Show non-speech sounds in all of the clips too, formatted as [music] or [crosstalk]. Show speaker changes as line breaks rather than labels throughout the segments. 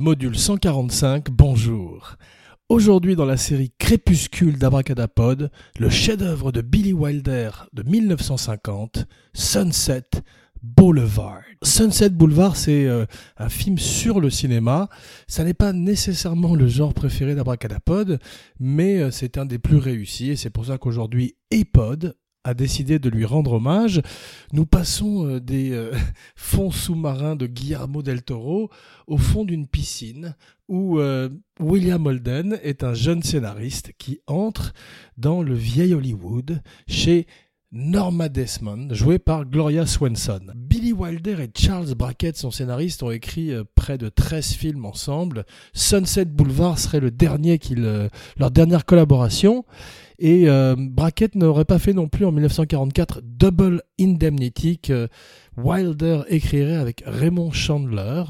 Module 145, bonjour. Aujourd'hui dans la série Crépuscule d'Abracadapod, le chef-d'œuvre de Billy Wilder de 1950, Sunset Boulevard. Sunset Boulevard, c'est euh, un film sur le cinéma. Ça n'est pas nécessairement le genre préféré d'Abracadapod, mais euh, c'est un des plus réussis et c'est pour ça qu'aujourd'hui Epod a décidé de lui rendre hommage. Nous passons euh, des euh, [laughs] fonds sous-marins de Guillermo del Toro au fond d'une piscine où euh, William Holden est un jeune scénariste qui entre dans le vieil Hollywood chez Norma Desmond, joué par Gloria Swanson. Billy Wilder et Charles Brackett, son scénariste, ont écrit près de 13 films ensemble. Sunset Boulevard serait leur dernière collaboration. Et euh, Brackett n'aurait pas fait non plus en 1944 Double Indemnity que Wilder écrirait avec Raymond Chandler.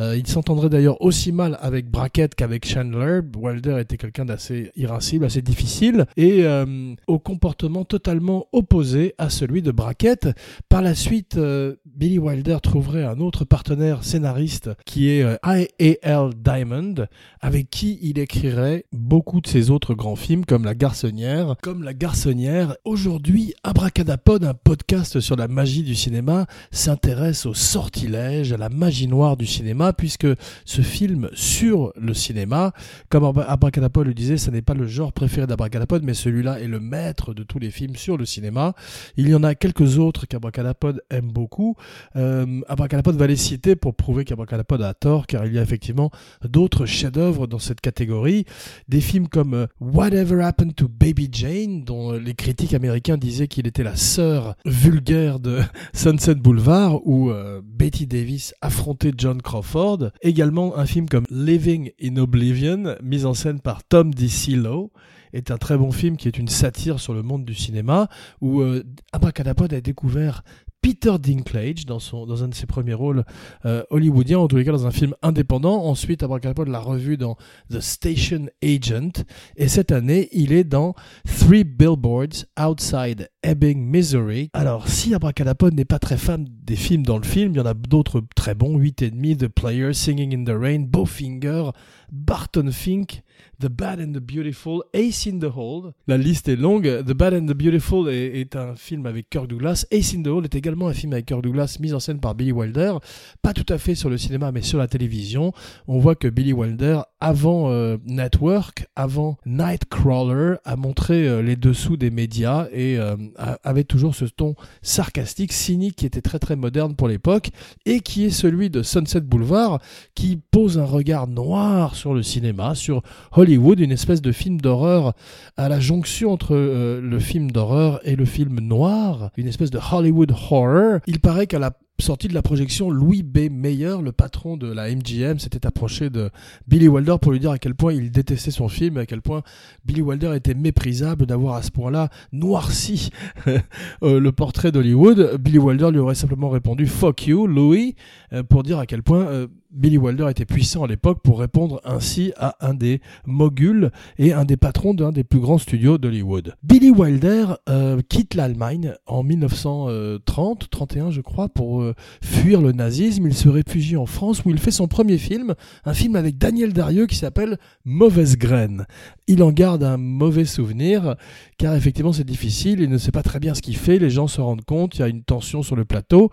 Euh, il s'entendrait d'ailleurs aussi mal avec Brackett qu'avec Chandler. Wilder était quelqu'un d'assez irascible, assez difficile, et euh, au comportement totalement opposé à celui de Brackett. Par la suite, euh, Billy Wilder trouverait un autre partenaire scénariste qui est I.A.L. Diamond, avec qui il écrirait beaucoup de ses autres grands films comme La Garçonnière. Comme La Garçonnière, aujourd'hui, Abracadapod, un podcast sur la magie du cinéma, s'intéresse au sortilège, à la magie noire du cinéma, puisque ce film sur le cinéma, comme Abracadapod le disait, ce n'est pas le genre préféré d'Abracadapod, mais celui-là est le maître de tous les films sur le cinéma. Il y en a quelques autres qu'Abracadapod aime beaucoup. Euh, Abracadapod va les citer pour prouver qu'Abracadapod a tort, car il y a effectivement d'autres chefs-d'œuvre dans cette catégorie. Des films comme euh, Whatever Happened to Baby Jane, dont les critiques américains disaient qu'il était la sœur vulgaire de [laughs] Sunset Boulevard où euh, Betty Davis affrontait John Crawford. Également un film comme Living in Oblivion, mis en scène par Tom DeCillo est un très bon film qui est une satire sur le monde du cinéma où euh, Abracadapod a découvert Peter Dinklage dans, son, dans un de ses premiers rôles euh, hollywoodiens, en tous les cas dans un film indépendant. Ensuite, Abracadapod l'a revu dans The Station Agent. Et cette année, il est dans Three Billboards Outside Ebbing, Missouri. Alors, si Abracadapod n'est pas très fan des films dans le film, il y en a d'autres très bons. 8,5, The Player, Singing in the Rain, Bowfinger, Barton Fink, The Bad and the Beautiful, Ace in the Hole. La liste est longue. The Bad and the Beautiful est, un film avec Kirk Douglas. Ace in the Hole est également un film avec Kirk Douglas, mis en scène par Billy Wilder. Pas tout à fait sur le cinéma, mais sur la télévision. On voit que Billy Wilder, avant euh, Network, avant Nightcrawler, a montré euh, les dessous des médias et euh, avait toujours ce ton sarcastique, cynique, qui était très très moderne pour l'époque et qui est celui de Sunset Boulevard, qui pose un regard noir sur le cinéma, sur Hollywood une espèce de film d'horreur à la jonction entre euh, le film d'horreur et le film noir, une espèce de Hollywood horror. Il paraît qu'à la sortie de la projection, Louis B. Mayer, le patron de la MGM, s'était approché de Billy Wilder pour lui dire à quel point il détestait son film, à quel point Billy Wilder était méprisable d'avoir à ce point-là noirci [laughs] euh, le portrait d'Hollywood. Billy Wilder lui aurait simplement répondu Fuck you, Louis, euh, pour dire à quel point Billy Wilder était puissant à l'époque pour répondre ainsi à un des moguls et un des patrons d'un des plus grands studios d'Hollywood. Billy Wilder euh, quitte l'Allemagne en 1930, 31 je crois, pour euh, fuir le nazisme. Il se réfugie en France où il fait son premier film, un film avec Daniel Darieux qui s'appelle Mauvaise graine. Il en garde un mauvais souvenir car effectivement c'est difficile, il ne sait pas très bien ce qu'il fait, les gens se rendent compte, il y a une tension sur le plateau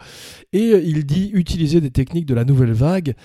et il dit utiliser des techniques de la nouvelle vague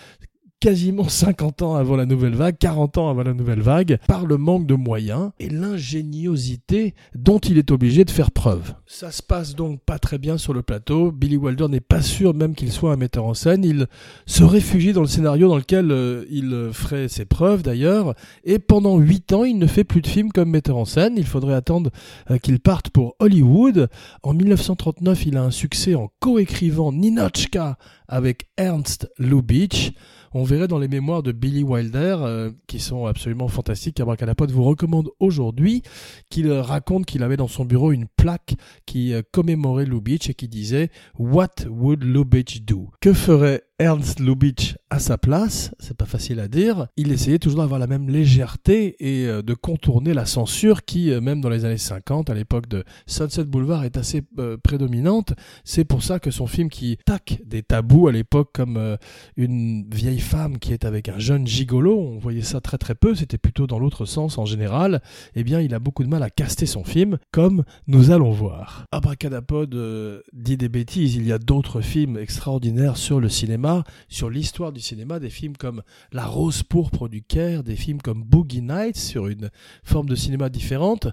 quasiment 50 ans avant la nouvelle vague, 40 ans avant la nouvelle vague, par le manque de moyens et l'ingéniosité dont il est obligé de faire preuve. Ça se passe donc pas très bien sur le plateau. Billy Wilder n'est pas sûr même qu'il soit un metteur en scène. Il se réfugie dans le scénario dans lequel euh, il ferait ses preuves d'ailleurs. Et pendant 8 ans, il ne fait plus de films comme metteur en scène. Il faudrait attendre euh, qu'il parte pour Hollywood. En 1939, il a un succès en coécrivant Ninochka avec Ernst Lubitsch. On verrait dans les mémoires de Billy Wilder, euh, qui sont absolument fantastiques, qu'Abracadapod vous recommande aujourd'hui, qu'il raconte qu'il avait dans son bureau une plaque qui euh, commémorait Lubitsch et qui disait What would Lubitsch do? Que ferait Ernst Lubitsch à sa place, c'est pas facile à dire, il essayait toujours d'avoir la même légèreté et euh, de contourner la censure qui, même dans les années 50, à l'époque de Sunset Boulevard, est assez prédominante. C'est pour ça que son film qui tac des tabous à l'époque comme une vieille femme qui est avec un jeune gigolo, on voyait ça très très peu, c'était plutôt dans l'autre sens en général, eh bien il a beaucoup de mal à caster son film, comme nous allons voir. Abracadapod euh, dit des bêtises, il y a d'autres films extraordinaires sur le cinéma, sur l'histoire du cinéma, des films comme La Rose pourpre du Caire, des films comme Boogie Nights sur une forme de cinéma différente,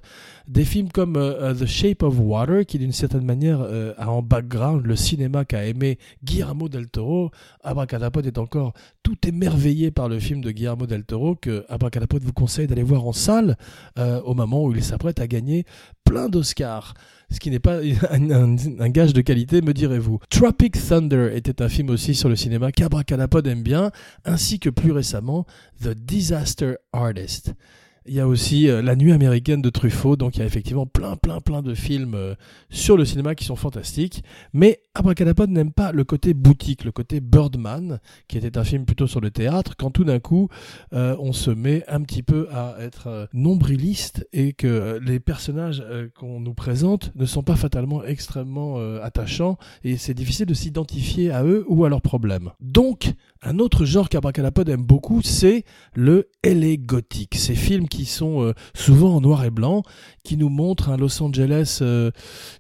des films comme euh, The Shape of Water qui d'une certaine manière a en background le cinéma qu'a aimé Guillermo del Toro. Abracadapod est encore tout émerveillé par le film de Guillermo del Toro que Abracadapod vous conseille d'aller voir en salle euh, au moment où il s'apprête à gagner plein d'Oscars. Ce qui n'est pas [laughs] un, gage de qualité, me direz-vous. Tropic Thunder était un film aussi sur le cinéma qu'Abracadapod aime bien, ainsi que plus récemment The Disaster Artist. Il y a aussi euh, La Nuit américaine de Truffaut, donc il y a effectivement plein, plein, plein de films euh, sur le cinéma qui sont fantastiques. Mais Abracadapod n'aime pas le côté boutique, le côté Birdman, qui était un film plutôt sur le théâtre, quand tout d'un coup euh, on se met un petit peu à être nombriliste et que les personnages qu'on nous présente ne sont pas fatalement extrêmement attachants et c'est difficile de s'identifier à eux ou à leurs problèmes. Donc, un autre genre qu'Abracadapod aime beaucoup, c'est le LA. Ces films qui sont euh, souvent en noir et blanc, qui nous montrent un Los Angeles euh,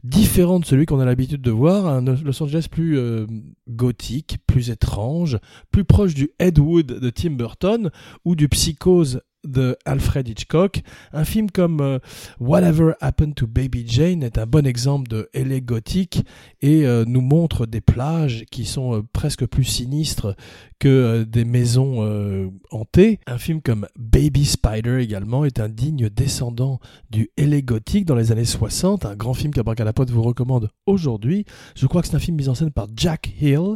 différent de celui qu'on a l'habitude de voir, un Los Angeles plus euh, gothique, plus étrange, plus proche du Ed Wood de Tim Burton ou du Psychose de Alfred Hitchcock. Un film comme euh, Whatever Happened to Baby Jane est un bon exemple de LA gothique et euh, nous montre des plages qui sont euh, presque plus sinistres que des maisons hantées. Un film comme Baby Spider également est un digne descendant du LA gothique dans les années 60, un grand film qu'Abracadapote vous recommande aujourd'hui. Je crois que c'est un film mis en scène par Jack Hill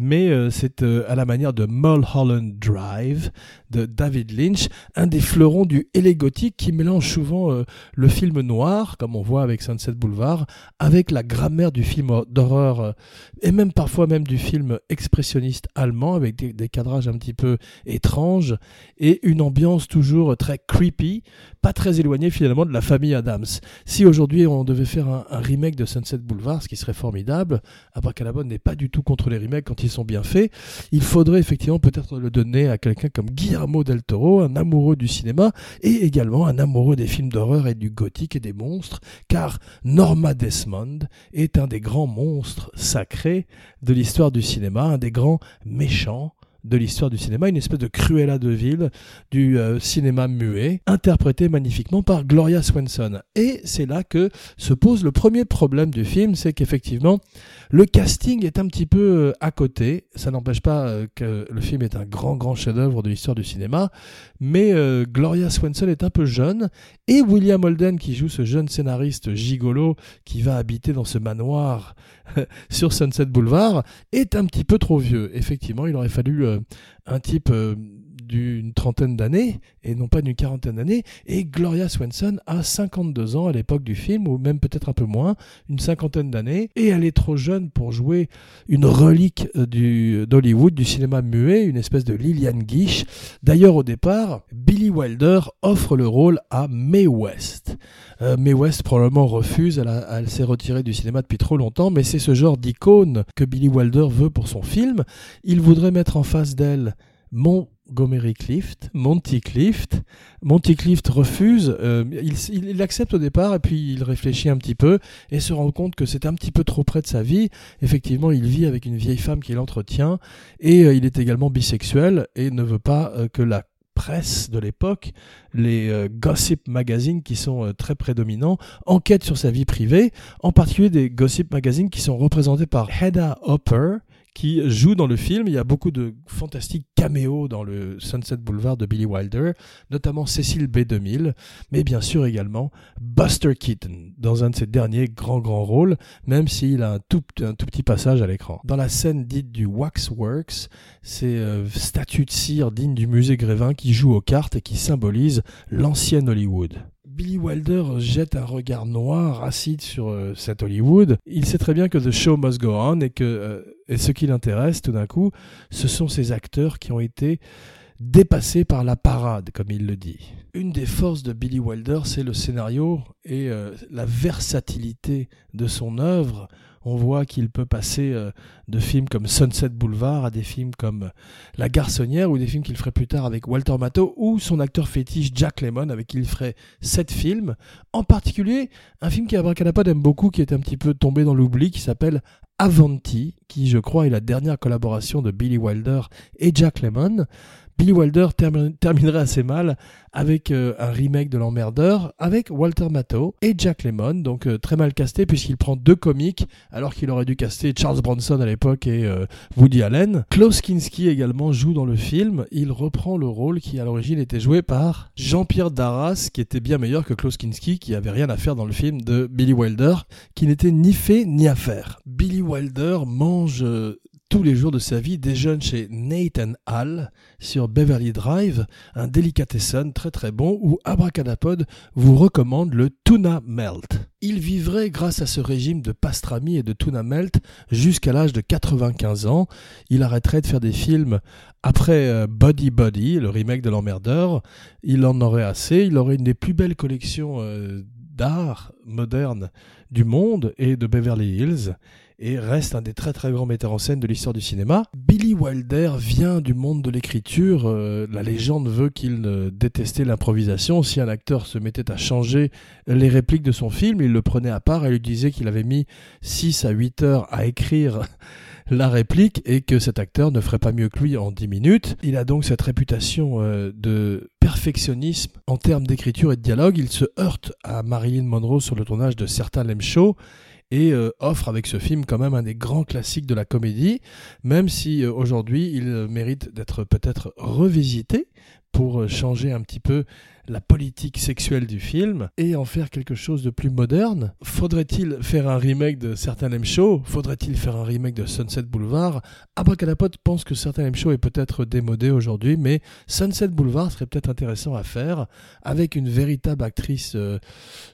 mais euh, c'est euh, à la manière de Mulholland Drive de David Lynch, un des fleurons du LA qui mélange souvent euh, le film noir, comme on voit avec Sunset Boulevard, avec la grammaire du film d'horreur et même parfois même du film expressionniste allemand avec des, cadrages un petit peu étranges et une ambiance toujours très creepy, pas très éloignée finalement de la famille Adams. Si aujourd'hui on devait faire un, remake de Sunset Boulevard, ce qui serait formidable, Abracadabra n'est pas du tout contre les remakes quand ils sont bien faits, il faudrait effectivement peut-être le donner à quelqu'un comme Guillermo del Toro, un amoureux du cinéma et également un amoureux des films d'horreur et du gothique et des monstres, car Norma Desmond est un des grands monstres sacrés de l'histoire du cinéma, un des grands méchants de l'histoire du cinéma, une espèce de Cruella de Ville du euh, cinéma muet, interprété magnifiquement par Gloria Swanson. Et c'est là que se pose le premier problème du film, c'est qu'effectivement, le casting est un petit peu euh, à côté. Ça n'empêche pas euh, que le film est un grand, grand chef-d'œuvre de l'histoire du cinéma, mais Gloria Swanson est un peu jeune, et William Holden, qui joue ce jeune scénariste gigolo qui va habiter dans ce manoir [laughs] sur Sunset Boulevard, est un petit peu trop vieux. Effectivement, il aurait fallu un type euh, d'une trentaine d'années et non pas d'une quarantaine d'années. Et Gloria Swanson a 52 ans à l'époque du film, ou même peut-être un peu moins, une cinquantaine d'années. Et elle est trop jeune pour jouer une relique euh, du, d'Hollywood, du cinéma muet, une espèce de Lillian Gish. D'ailleurs, au départ, Billy Wilder offre le rôle à Mae West. Euh, Mae West probablement refuse, elle, elle s'est retirée du cinéma depuis trop longtemps, mais c'est ce genre d'icône que Billy Wilder veut pour son film. Il voudrait mettre en face d'elle Montgomery Clift, Monty Clift. Monty Clift refuse, euh, il, il, accepte au départ et puis il réfléchit un petit peu et se rend compte que c'est un petit peu trop près de sa vie. Effectivement, il vit avec une vieille femme qu'il entretient et euh, il est également bisexuel et ne veut pas euh, que la presse de l'époque, les gossip magazines qui sont très prédominants, enquêtent sur sa vie privée, en particulier des gossip magazines qui sont représentés par Hedda Hopper, qui joue dans le film. Il y a beaucoup de fantastiques caméos dans le Sunset Boulevard de Billy Wilder, notamment Cécile B2000, mais bien sûr également Buster Keaton dans un de ses derniers grands grands rôles, même s'il a un tout, petit passage à l'écran. Dans la scène dite du Waxworks, c'est euh, statue de cire digne du musée Grévin qui joue aux cartes et qui symbolise l'ancienne Hollywood. Billy Wilder jette un regard noir, acide sur euh, cet Hollywood. Il sait très bien que The Show Must Go On et que euh, et ce qui l'intéresse tout d'un coup, ce sont ces acteurs qui ont été dépassés par la parade, comme il le dit. Une des forces de Billy Wilder, c'est le scénario et euh, la versatilité de son œuvre On voit qu'il peut passer euh, de films comme Sunset Boulevard à des films comme La Garçonnière ou des films qu'il ferait plus tard avec Walter Matthau ou son acteur fétiche Jack Lemmon avec qui il ferait sept films. En particulier, un film qui Abracadapod aime beaucoup, qui est un petit peu tombé dans l'oubli, qui s'appelle Avanti, qui je crois est la dernière collaboration de Billy Wilder et Jack Lemmon. Billy Wilder terminerait assez mal avec euh, un remake de l'emmerdeur avec Walter Matthau et Jack Lemmon, donc euh, très mal casté puisqu'il prend deux comiques alors qu'il aurait dû caster Charles Bronson à l'époque et euh, Woody Allen. Klaus Kinski également joue dans le film, il reprend le rôle qui à l'origine était joué par Jean-Pierre Darras qui était bien meilleur que Klaus Kinski qui avait rien à faire dans le film de Billy Wilder qui n'était ni fait ni à faire. Billy Wilder mange tous les jours de sa vie déjeune chez Nathan Hall sur Beverly Drive, un delicatessen très très bon où Abracadapod vous recommande le tuna melt. Il vivrait grâce à ce régime de pastrami et de tuna melt jusqu'à l'âge de 95 ans. Il arrêterait de faire des films après euh, Buddy Buddy, le remake de l'emmerdeur. Il en aurait assez, il aurait une des plus belles collections euh, d'art moderne du monde et de Beverly Hills et reste un des très très grands metteurs en scène de l'histoire du cinéma. Billy Wilder vient du monde de l'écriture. Euh, la légende veut qu'il détestait l'improvisation. Si un acteur se mettait à changer les répliques de son film, il le prenait à part et lui disait qu'il avait mis 6 à 8 heures à écrire [laughs] la réplique et que cet acteur ne ferait pas mieux que lui en 10 minutes. Il a donc cette réputation euh, de perfectionnisme en termes d'écriture et de dialogue. Il se heurte à Marilyn Monroe sur le tournage de certains Lem Show et euh, offre avec ce film quand même un des grands classiques de la comédie, même si euh, aujourd'hui il euh, mérite d'être peut-être revisité pour changer un petit peu la politique sexuelle du film et en faire quelque chose de plus moderne. Faudrait-il faire un remake de certains M Show? Faudrait-il faire un remake de Sunset Boulevard? Abracadapod pense que certains M Show est peut-être démodé aujourd'hui, mais Sunset Boulevard serait peut-être intéressant à faire avec une véritable actrice euh,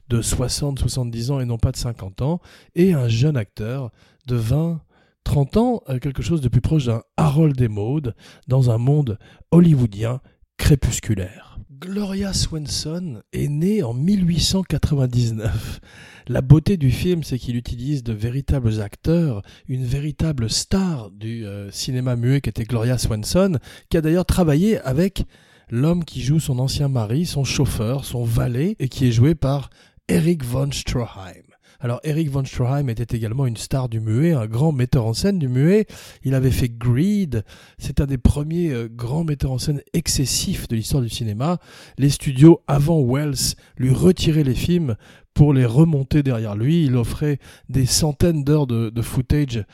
de 60-70 ans et non pas de 50 ans et un jeune acteur de 20 30 ans, euh, quelque chose de plus proche d'un Harold des Modes dans un monde hollywoodien Gloria Swanson est née en 1899. La beauté du film, c'est qu'il utilise de véritables acteurs, une véritable star du euh, cinéma muet qui était Gloria Swanson, qui a d'ailleurs travaillé avec l'homme qui joue son ancien mari, son chauffeur, son valet, et qui est joué par Eric von Stroheim. Alors Eric von Stroheim était également une star du muet, un grand metteur en scène du muet. Il avait fait Greed. C'est un des premiers euh, grands metteurs en scène excessifs de l'histoire du cinéma. Les studios avant Wells lui retiraient les films pour les remonter derrière lui. Il offrait des centaines d'heures de, de footage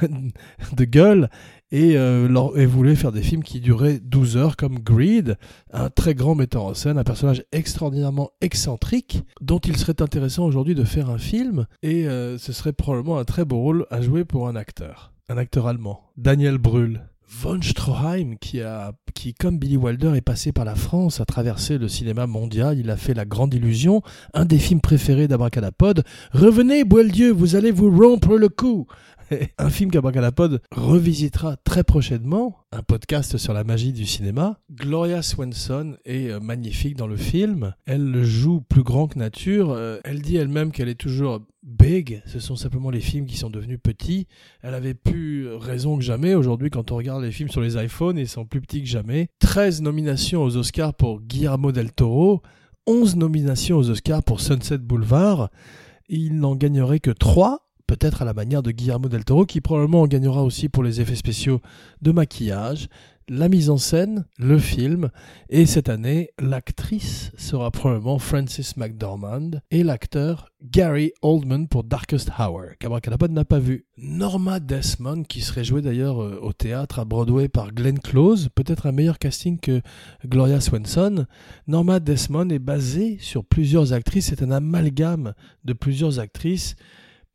[laughs] de gueule et, euh, voulait faire des films qui duraient 12 heures comme Greed, un très grand metteur en scène, un personnage extraordinairement excentrique dont il serait intéressant aujourd'hui de faire un film et euh, ce serait probablement un très beau rôle à jouer pour un acteur, un acteur allemand, Daniel Brühl. Von Stroheim, qui, a, qui, comme Billy Wilder, est passé par la France, a traversé le cinéma mondial, il a fait La Grande Illusion, un des films préférés d'Abracadapod. Revenez, Dieu, vous allez vous rompre le cou [laughs] un film qu'Abracadapod revisitera très prochainement, un podcast sur la magie du cinéma. Gloria Swanson est euh, magnifique dans le film. Elle joue plus grand que nature. Euh, elle dit elle-même qu'elle est toujours big. Ce sont simplement les films qui sont devenus petits. Elle avait plus raison que jamais. Aujourd'hui, quand on regarde les films sur les iPhones, ils sont plus petits que jamais. 13 nominations aux Oscars pour Guillermo del Toro. 11 nominations aux Oscars pour Sunset Boulevard. Il n'en gagnerait que 3 peut-être à la manière de Guillermo del Toro, qui probablement en gagnera aussi pour les effets spéciaux de maquillage, la mise en scène, le film, et cette année, l'actrice sera probablement Frances McDormand et l'acteur Gary Oldman pour Darkest Hour, qu'Abracadabra n'a pas vu. Norma Desmond, qui serait jouée d'ailleurs euh, au théâtre à Broadway par Glenn Close, peut-être un meilleur casting que Gloria Swanson. Norma Desmond est basée sur plusieurs actrices, c'est un amalgame de plusieurs actrices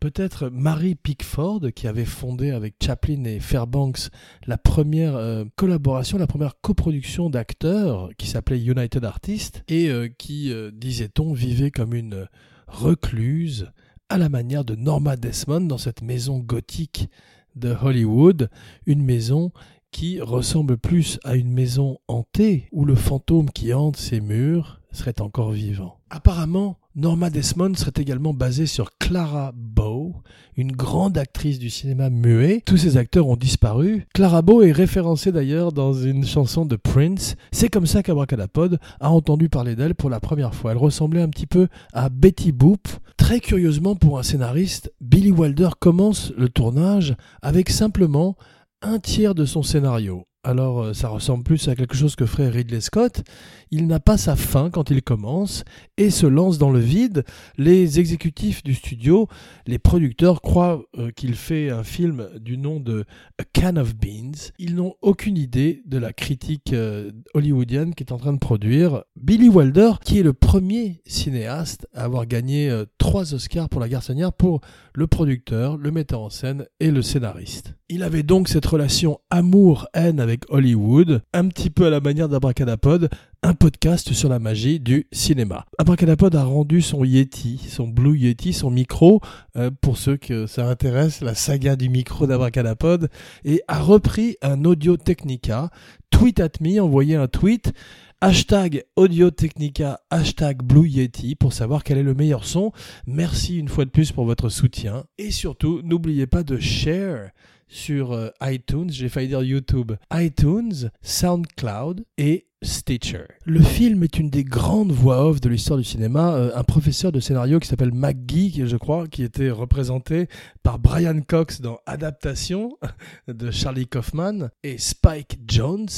peut-être Mary Pickford, qui avait fondé avec Chaplin et Fairbanks la première euh, collaboration, la première coproduction d'acteurs qui s'appelait United Artists et euh, qui, euh, disait-on, vivait comme une recluse à la manière de Norma Desmond dans cette maison gothique de Hollywood, une maison qui ressemble plus à une maison hantée où le fantôme qui hante ses murs serait encore vivant. Apparemment, Norma Desmond serait également basée sur Clara Bow, une grande actrice du cinéma muet. Tous ces acteurs ont disparu. Clara Bow est référencée d'ailleurs dans une chanson de Prince. C'est comme ça qu'Abracadapod a entendu parler d'elle pour la première fois. Elle ressemblait un petit peu à Betty Boop. Très curieusement pour un scénariste, Billy Wilder commence le tournage avec simplement un tiers de son scénario alors euh, ça ressemble plus à quelque chose que ferait Ridley Scott, il n'a pas sa fin quand il commence et se lance dans le vide. Les exécutifs du studio, les producteurs croient euh, qu'il fait un film du nom de A Can of Beans. Ils n'ont aucune idée de la critique euh, hollywoodienne qui est en train de produire. Billy Wilder, qui est le premier cinéaste à avoir gagné trois Oscars pour La Garçonnière pour le producteur, le metteur en scène et le scénariste. Il avait donc cette relation amour-haine avec Hollywood, un petit peu à la manière d'Abracadapod, un podcast sur la magie du cinéma. Abracadapod a rendu son Yeti, son Blue Yeti, son micro, euh, pour ceux que ça intéresse, la saga du micro d'Abracadapod, et a repris un Audio Technica. Tweet at me, envoyé un tweet hashtag Audio Technica, hashtag Blue Yeti pour savoir quel est le meilleur son. Merci une fois de plus pour votre soutien. Et surtout, n'oubliez pas de share sur euh, iTunes, j'ai failli dire YouTube, iTunes, SoundCloud et Stitcher. Le film est une des grandes voix off de l'histoire du cinéma. Euh, un professeur de scénario qui s'appelle McGee, je crois, qui était représenté par Brian Cox dans Adaptation [laughs] de Charlie Kaufman et Spike Jones,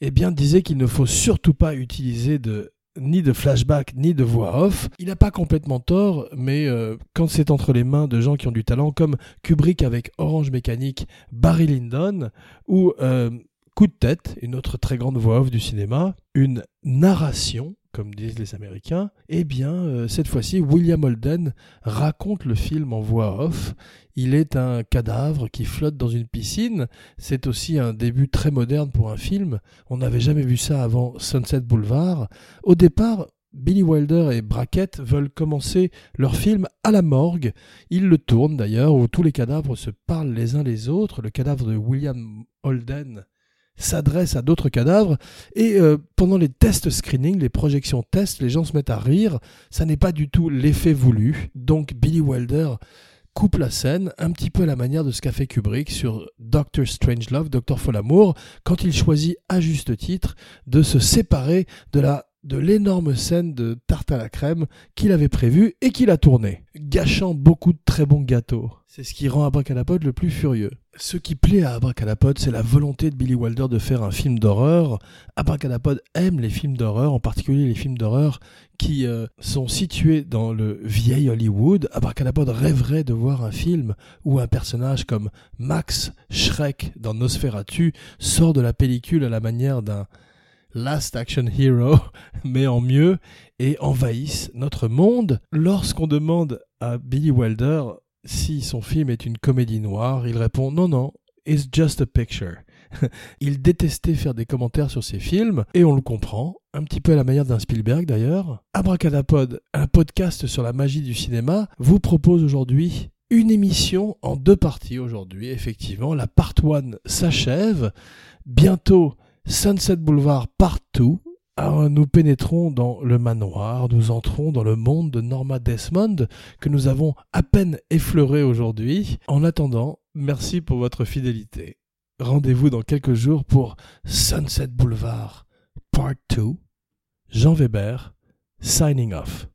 eh bien, disait qu'il ne faut surtout pas utiliser de ni de flashback, ni de voix off. Il n'a pas complètement tort, mais euh, quand c'est entre les mains de gens qui ont du talent, comme Kubrick avec Orange Mécanique, Barry Lyndon, ou euh, Coup de tête, une autre très grande voix off du cinéma, une narration comme disent les Américains, eh bien, euh, cette fois-ci, William Holden raconte le film en voix off. Il est un cadavre qui flotte dans une piscine. C'est aussi un début très moderne pour un film. On n'avait jamais vu ça avant Sunset Boulevard. Au départ, Billy Wilder et Brackett veulent commencer leur film à la morgue. Ils le tournent d'ailleurs, où tous les cadavres se parlent les uns les autres. Le cadavre de William Holden s'adresse à d'autres cadavres. Et euh, pendant les tests screening, les projections tests, les gens se mettent à rire. Ça n'est pas du tout l'effet voulu. Donc Billy Wilder coupe la scène un petit peu à la manière de ce qu'a fait Kubrick sur Doctor Strangelove, Docteur Folamour, quand il choisit à juste titre de se séparer de la de l'énorme scène de tarte à la crème qu'il avait prévue et qu'il a tournée, gâchant beaucoup de très bons gâteaux. C'est ce qui rend Abracadapod le plus furieux. Ce qui plaît à Abracadapod, c'est la volonté de Billy Wilder de faire un film d'horreur. Abracadapod aime les films d'horreur, en particulier les films d'horreur qui euh, sont situés dans le vieil Hollywood. Abracadapod rêverait de voir un film où un personnage comme Max Schreck dans Nosferatu sort de la pellicule à la manière d'un Last Action Hero, [laughs] mais en mieux, et envahissent notre monde. Lorsqu'on demande à Billy Wilder si son film est une comédie noire, il répond non, non, it's just a picture. [laughs] il détestait faire des commentaires sur ses films, et on le comprend, un petit peu à la manière d'un Spielberg d'ailleurs. Abracadapod, un podcast sur la magie du cinéma, vous propose aujourd'hui une émission en deux parties aujourd'hui, effectivement. La part 1 s'achève. Bientôt, Sunset Boulevard partout. Alors, nous pénétrons dans le manoir, nous entrons dans le monde de Norma Desmond que nous avons à peine effleuré aujourd'hui. En attendant, merci pour votre fidélité. Rendez-vous dans quelques jours pour Sunset Boulevard Part 2. Jean Weber, signing off.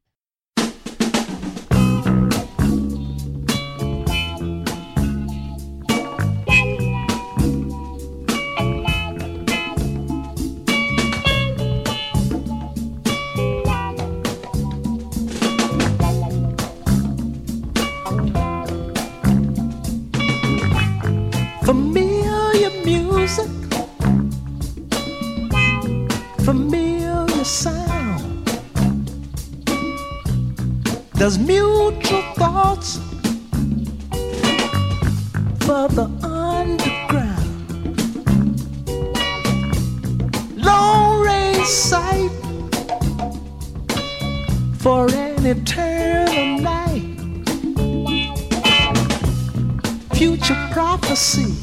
Familiar music, familiar sound. There's mutual thoughts for the underground. Long range sight for an eternal night future prophecy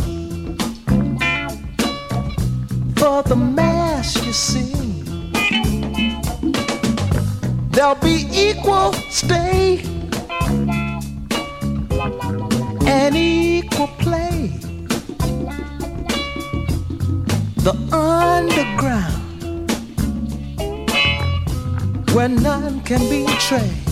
for the mass you see. there'll be equal stay and equal play. The underground where none can betray. The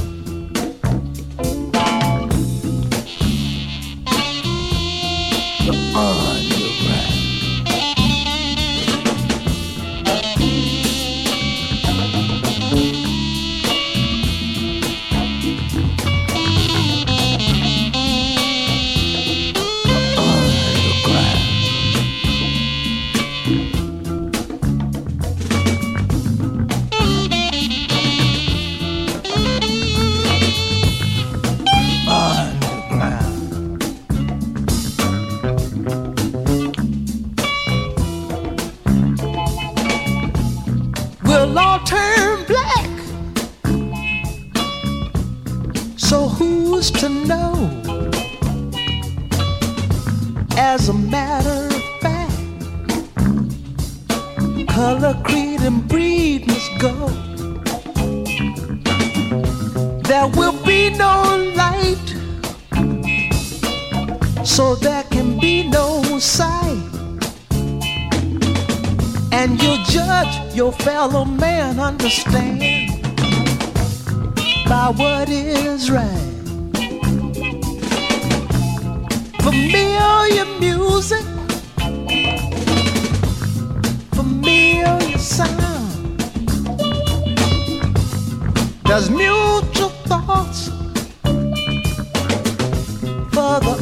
to know? As a matter of fact, color, creed, and breed must go. There will be no light, so there can be no sight. And you'll judge your fellow man, understand, by what is right. Familiar music, familiar sound. There's mutual thoughts for the